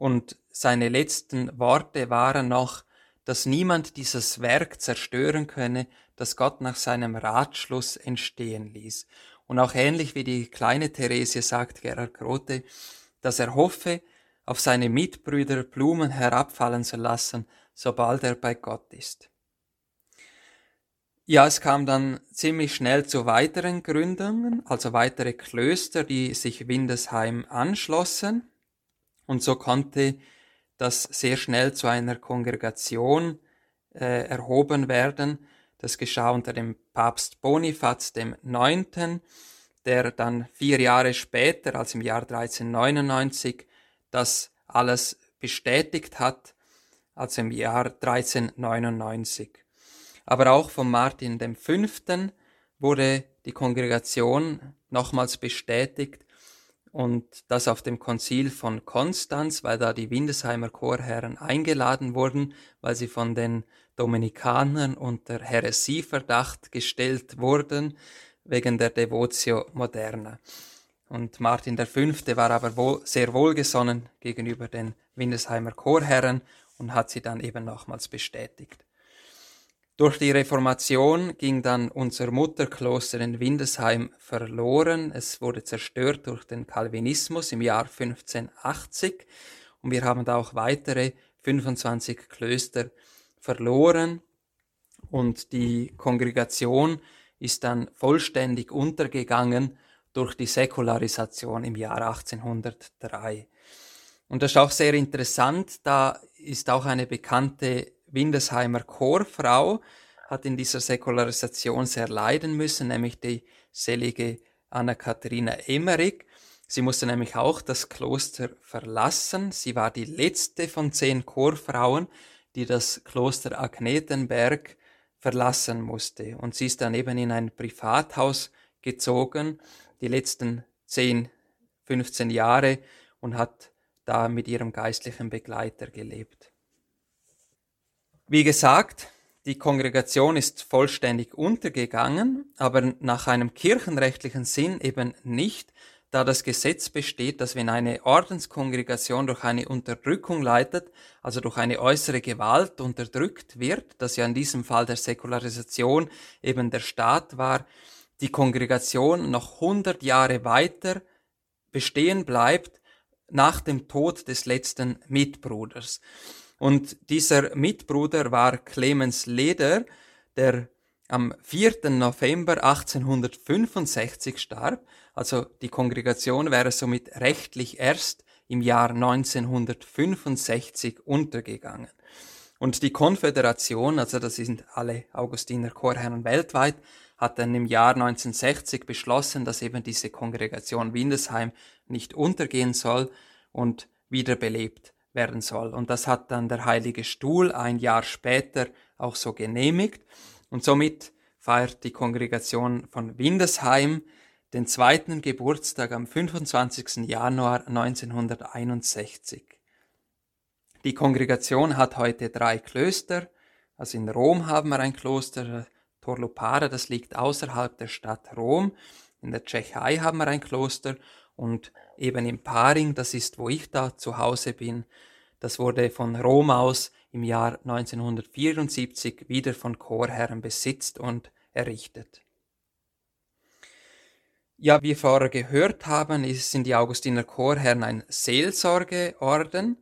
Und seine letzten Worte waren noch, dass niemand dieses Werk zerstören könne, das Gott nach seinem Ratschluss entstehen ließ. Und auch ähnlich wie die kleine Theresie sagt Gerhard Grote, dass er hoffe, auf seine Mitbrüder Blumen herabfallen zu lassen, sobald er bei Gott ist. Ja, es kam dann ziemlich schnell zu weiteren Gründungen, also weitere Klöster, die sich Windesheim anschlossen. Und so konnte das sehr schnell zu einer Kongregation äh, erhoben werden. Das geschah unter dem Papst Bonifaz dem Neunten, der dann vier Jahre später, als im Jahr 1399, das alles bestätigt hat, also im Jahr 1399. Aber auch von Martin V. wurde die Kongregation nochmals bestätigt und das auf dem Konzil von Konstanz, weil da die Windesheimer Chorherren eingeladen wurden, weil sie von den Dominikanern unter Häresieverdacht gestellt wurden, wegen der Devotio Moderna. Und Martin V. war aber wohl, sehr wohlgesonnen gegenüber den Windesheimer Chorherren und hat sie dann eben nochmals bestätigt. Durch die Reformation ging dann unser Mutterkloster in Windesheim verloren. Es wurde zerstört durch den Calvinismus im Jahr 1580 und wir haben da auch weitere 25 Klöster verloren und die Kongregation ist dann vollständig untergegangen durch die Säkularisation im Jahr 1803. Und das ist auch sehr interessant, da ist auch eine bekannte Windesheimer Chorfrau hat in dieser Säkularisation sehr leiden müssen, nämlich die selige Anna-Katharina Emmerich. Sie musste nämlich auch das Kloster verlassen. Sie war die letzte von zehn Chorfrauen, die das Kloster Agnetenberg verlassen musste. Und sie ist dann eben in ein Privathaus gezogen, die letzten 10, 15 Jahre und hat da mit ihrem geistlichen Begleiter gelebt. Wie gesagt, die Kongregation ist vollständig untergegangen, aber nach einem kirchenrechtlichen Sinn eben nicht, da das Gesetz besteht, dass wenn eine Ordenskongregation durch eine Unterdrückung leitet, also durch eine äußere Gewalt unterdrückt wird, das ja in diesem Fall der Säkularisation eben der Staat war, die Kongregation noch 100 Jahre weiter bestehen bleibt nach dem Tod des letzten Mitbruders. Und dieser Mitbruder war Clemens Leder, der am 4. November 1865 starb. Also die Kongregation wäre somit rechtlich erst im Jahr 1965 untergegangen. Und die Konföderation, also das sind alle Augustiner Chorherren weltweit, hat dann im Jahr 1960 beschlossen, dass eben diese Kongregation Windesheim nicht untergehen soll und wiederbelebt werden soll. Und das hat dann der Heilige Stuhl ein Jahr später auch so genehmigt. Und somit feiert die Kongregation von Windesheim den zweiten Geburtstag am 25. Januar 1961. Die Kongregation hat heute drei Klöster. Also in Rom haben wir ein Kloster, Torlupare, das liegt außerhalb der Stadt Rom. In der Tschechei haben wir ein Kloster und eben in Paring, das ist, wo ich da zu Hause bin. Das wurde von Rom aus im Jahr 1974 wieder von Chorherren besitzt und errichtet. Ja, wie vorher gehört haben, sind die Augustiner Chorherren ein Seelsorgeorden.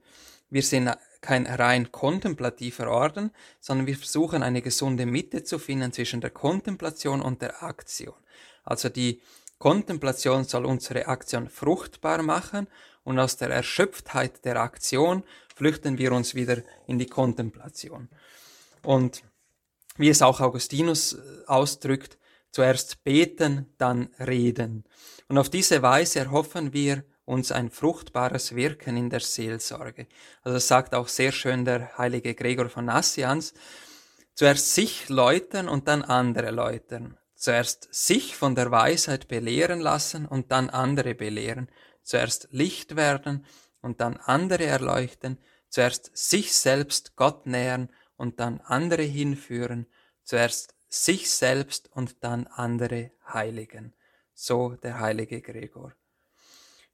Wir sind kein rein kontemplativer Orden, sondern wir versuchen eine gesunde Mitte zu finden zwischen der Kontemplation und der Aktion. Also die Kontemplation soll unsere Aktion fruchtbar machen und aus der Erschöpftheit der Aktion flüchten wir uns wieder in die Kontemplation. Und wie es auch Augustinus äh, ausdrückt, zuerst beten, dann reden. Und auf diese Weise erhoffen wir uns ein fruchtbares Wirken in der Seelsorge. Also das sagt auch sehr schön der heilige Gregor von Nassians. Zuerst sich läutern und dann andere läutern zuerst sich von der Weisheit belehren lassen und dann andere belehren, zuerst Licht werden und dann andere erleuchten, zuerst sich selbst Gott nähern und dann andere hinführen, zuerst sich selbst und dann andere heiligen. So der heilige Gregor.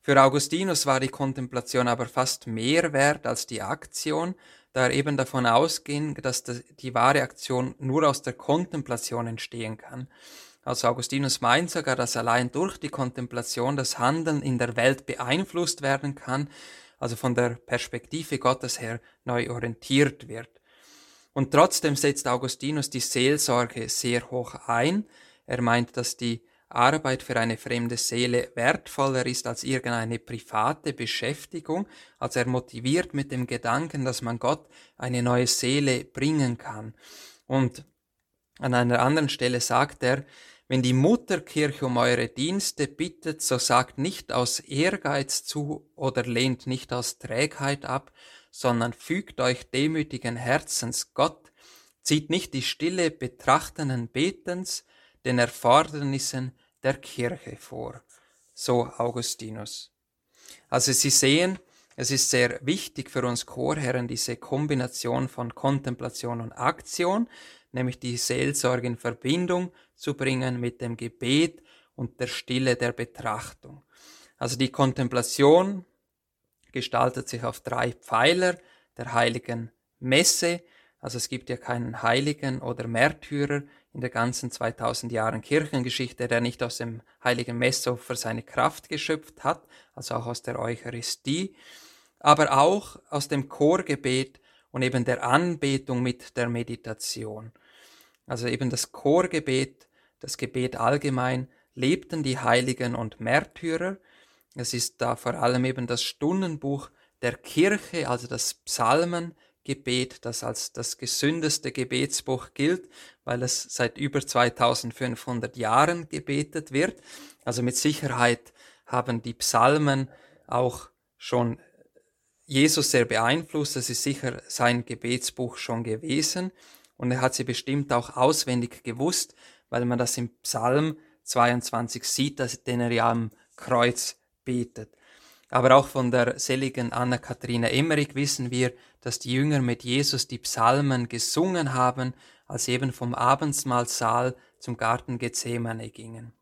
Für Augustinus war die Kontemplation aber fast mehr wert als die Aktion, da eben davon ausging, dass die wahre Aktion nur aus der Kontemplation entstehen kann. Also Augustinus meint sogar, dass allein durch die Kontemplation das Handeln in der Welt beeinflusst werden kann, also von der Perspektive Gottes her neu orientiert wird. Und trotzdem setzt Augustinus die Seelsorge sehr hoch ein. Er meint, dass die Arbeit für eine fremde Seele wertvoller ist als irgendeine private Beschäftigung, als er motiviert mit dem Gedanken, dass man Gott eine neue Seele bringen kann. Und an einer anderen Stelle sagt er, wenn die Mutterkirche um eure Dienste bittet, so sagt nicht aus Ehrgeiz zu oder lehnt nicht aus Trägheit ab, sondern fügt euch demütigen Herzens Gott, zieht nicht die stille betrachtenden Betens den Erfordernissen der Kirche vor. So Augustinus. Also Sie sehen, es ist sehr wichtig für uns Chorherren, diese Kombination von Kontemplation und Aktion, nämlich die Seelsorge in Verbindung zu bringen mit dem Gebet und der Stille der Betrachtung. Also die Kontemplation gestaltet sich auf drei Pfeiler der heiligen Messe. Also es gibt ja keinen Heiligen oder Märtyrer in der ganzen 2000 Jahren Kirchengeschichte, der nicht aus dem heiligen Messopfer seine Kraft geschöpft hat, also auch aus der Eucharistie, aber auch aus dem Chorgebet und eben der Anbetung mit der Meditation. Also eben das Chorgebet, das Gebet allgemein, lebten die Heiligen und Märtyrer. Es ist da vor allem eben das Stundenbuch der Kirche, also das Psalmengebet, das als das gesündeste Gebetsbuch gilt, weil es seit über 2500 Jahren gebetet wird. Also mit Sicherheit haben die Psalmen auch schon Jesus sehr beeinflusst. Das ist sicher sein Gebetsbuch schon gewesen. Und er hat sie bestimmt auch auswendig gewusst, weil man das im Psalm 22 sieht, dass, den er ja am Kreuz betet. Aber auch von der seligen Anna-Katharina Emmerich wissen wir, dass die Jünger mit Jesus die Psalmen gesungen haben, als eben vom Abendsmahlsaal zum Garten Gethsemane gingen.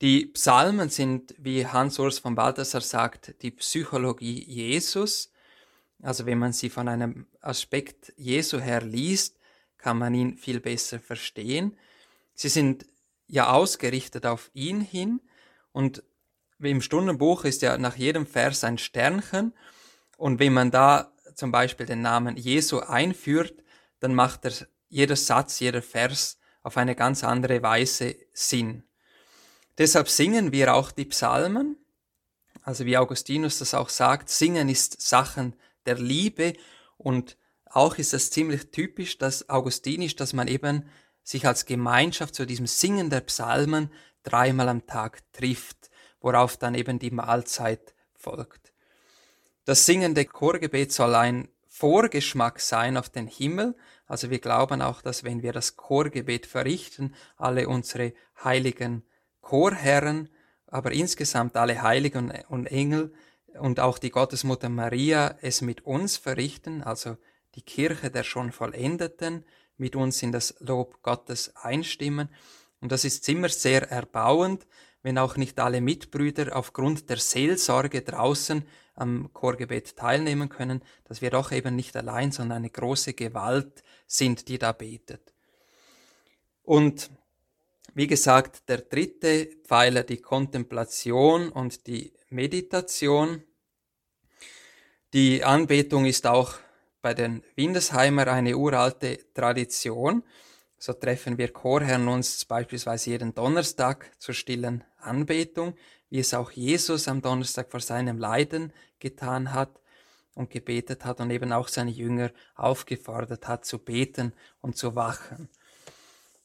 Die Psalmen sind, wie Hans-Urs von Balthasar sagt, die Psychologie Jesus, also wenn man sie von einem Aspekt Jesu her liest, kann man ihn viel besser verstehen. Sie sind ja ausgerichtet auf ihn hin und im Stundenbuch ist ja nach jedem Vers ein Sternchen. Und wenn man da zum Beispiel den Namen Jesu einführt, dann macht er, jeder Satz, jeder Vers auf eine ganz andere Weise Sinn. Deshalb singen wir auch die Psalmen, also wie Augustinus das auch sagt, singen ist Sachen der Liebe. Und auch ist es ziemlich typisch, dass augustinisch, dass man eben sich als Gemeinschaft zu diesem Singen der Psalmen dreimal am Tag trifft, worauf dann eben die Mahlzeit folgt. Das singende Chorgebet soll ein Vorgeschmack sein auf den Himmel. Also wir glauben auch, dass wenn wir das Chorgebet verrichten, alle unsere heiligen Chorherren, aber insgesamt alle Heiligen und Engel und auch die Gottesmutter Maria es mit uns verrichten, also die Kirche der schon Vollendeten mit uns in das Lob Gottes einstimmen. Und das ist immer sehr erbauend, wenn auch nicht alle Mitbrüder aufgrund der Seelsorge draußen am Chorgebet teilnehmen können, dass wir doch eben nicht allein, sondern eine große Gewalt sind, die da betet. Und wie gesagt, der dritte Pfeiler, die Kontemplation und die Meditation. Die Anbetung ist auch bei den Windesheimer eine uralte Tradition. So treffen wir Chorherren uns beispielsweise jeden Donnerstag zur stillen Anbetung, wie es auch Jesus am Donnerstag vor seinem Leiden getan hat und gebetet hat und eben auch seine Jünger aufgefordert hat zu beten und zu wachen.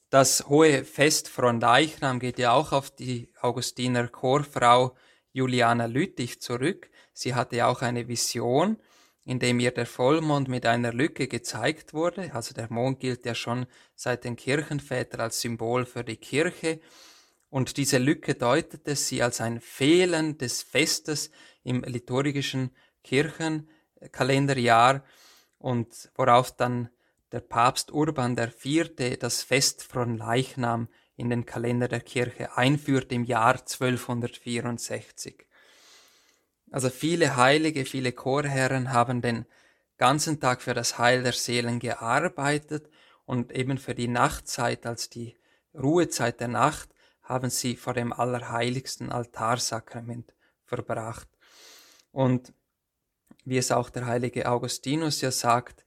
Das hohe Fest von Leichnam geht ja auch auf die Augustiner Chorfrau Juliana Lüttich zurück. Sie hatte auch eine Vision, in dem ihr der Vollmond mit einer Lücke gezeigt wurde. Also der Mond gilt ja schon seit den Kirchenvätern als Symbol für die Kirche. Und diese Lücke deutete sie als ein Fehlen des Festes im liturgischen Kirchenkalenderjahr und worauf dann der Papst Urban IV. das Fest von Leichnam in den Kalender der Kirche einführt im Jahr 1264. Also viele Heilige, viele Chorherren haben den ganzen Tag für das Heil der Seelen gearbeitet und eben für die Nachtzeit als die Ruhezeit der Nacht haben sie vor dem allerheiligsten Altarsakrament verbracht. Und wie es auch der heilige Augustinus ja sagt,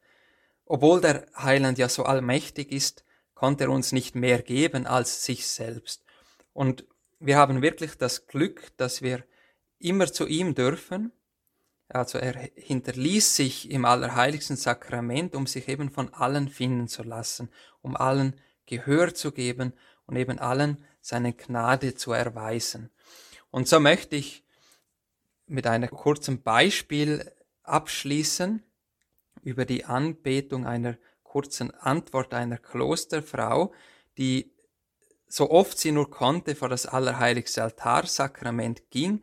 obwohl der Heiland ja so allmächtig ist, konnte er uns nicht mehr geben als sich selbst. Und wir haben wirklich das Glück, dass wir immer zu ihm dürfen. Also er hinterließ sich im allerheiligsten Sakrament, um sich eben von allen finden zu lassen, um allen Gehör zu geben und eben allen seine Gnade zu erweisen. Und so möchte ich mit einem kurzen Beispiel abschließen über die Anbetung einer kurzen Antwort einer Klosterfrau, die so oft sie nur konnte vor das allerheiligste Altarsakrament ging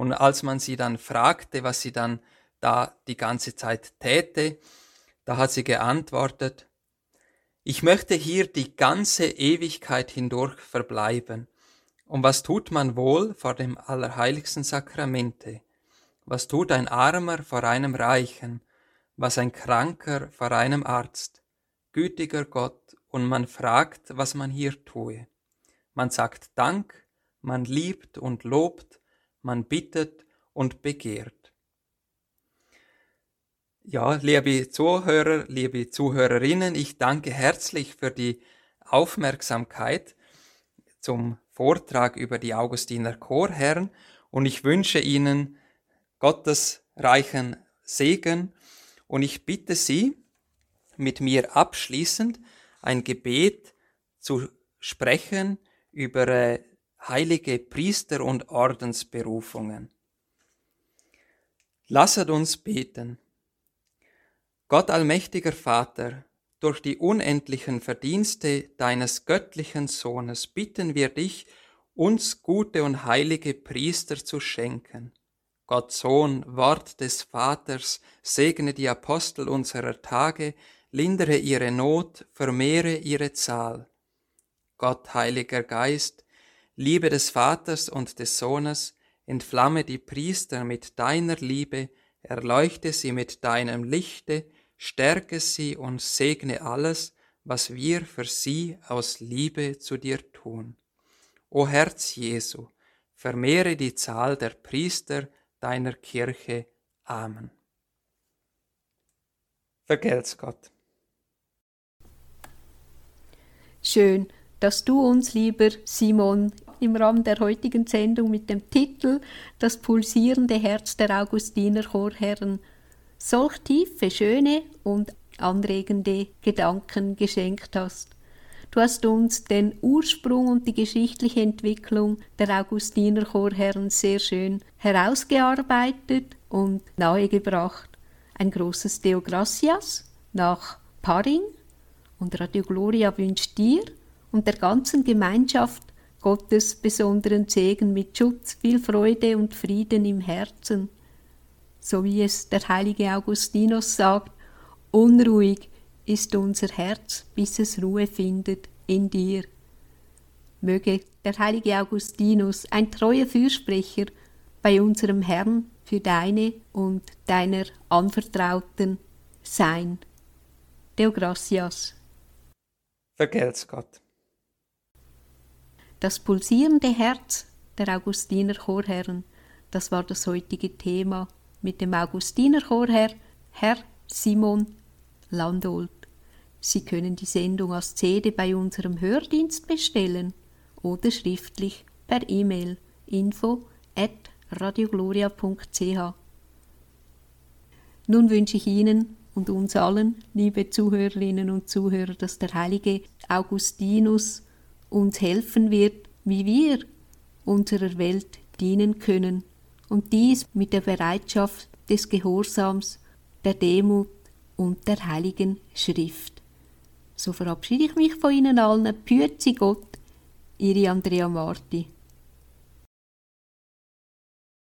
und als man sie dann fragte, was sie dann da die ganze Zeit täte, da hat sie geantwortet, ich möchte hier die ganze Ewigkeit hindurch verbleiben. Und was tut man wohl vor dem allerheiligsten Sakramente? Was tut ein Armer vor einem Reichen? Was ein Kranker vor einem Arzt? Gütiger Gott, und man fragt, was man hier tue. Man sagt Dank, man liebt und lobt, man bittet und begehrt. Ja, liebe Zuhörer, liebe Zuhörerinnen, ich danke herzlich für die Aufmerksamkeit zum Vortrag über die Augustiner Chorherren und ich wünsche Ihnen Gottes reichen Segen und ich bitte Sie, mit mir abschließend ein Gebet zu sprechen über äh, heilige Priester und Ordensberufungen. Lasset uns beten. Gott allmächtiger Vater, durch die unendlichen Verdienste deines göttlichen Sohnes bitten wir dich, uns gute und heilige Priester zu schenken. Gott Sohn, Wort des Vaters, segne die Apostel unserer Tage, lindere ihre Not, vermehre ihre Zahl. Gott, Heiliger Geist, Liebe des Vaters und des Sohnes, entflamme die Priester mit deiner Liebe, erleuchte sie mit deinem Lichte, stärke sie und segne alles, was wir für sie aus Liebe zu dir tun. O Herz Jesu, vermehre die Zahl der Priester deiner Kirche. Amen. Vergelt's Gott. Schön, dass du uns, lieber Simon, im Rahmen der heutigen Sendung mit dem Titel Das pulsierende Herz der Augustiner Chorherren solch tiefe, schöne und anregende Gedanken geschenkt hast. Du hast uns den Ursprung und die geschichtliche Entwicklung der Augustiner Chorherren sehr schön herausgearbeitet und nahegebracht. Ein großes Deo Gracias nach Paring und Radio Gloria wünscht dir und der ganzen Gemeinschaft Gottes besonderen Segen mit Schutz, viel Freude und Frieden im Herzen so wie es der heilige Augustinus sagt, unruhig ist unser Herz, bis es Ruhe findet in dir. Möge der heilige Augustinus ein treuer Fürsprecher bei unserem Herrn für deine und deiner Anvertrauten sein. Deo gracias. Vergelt's Gott. Das pulsierende Herz der Augustiner Chorherren, das war das heutige Thema mit dem Augustiner Chorherr Herr Simon Landolt. Sie können die Sendung als CD bei unserem Hördienst bestellen oder schriftlich per E-Mail info at radiogloria.ch. Nun wünsche ich Ihnen und uns allen, liebe Zuhörerinnen und Zuhörer, dass der heilige Augustinus uns helfen wird, wie wir unserer Welt dienen können und dies mit der Bereitschaft des Gehorsams, der Demut und der heiligen Schrift. So verabschiede ich mich von Ihnen allen. Pützi Gott, Ihre Andrea Marti.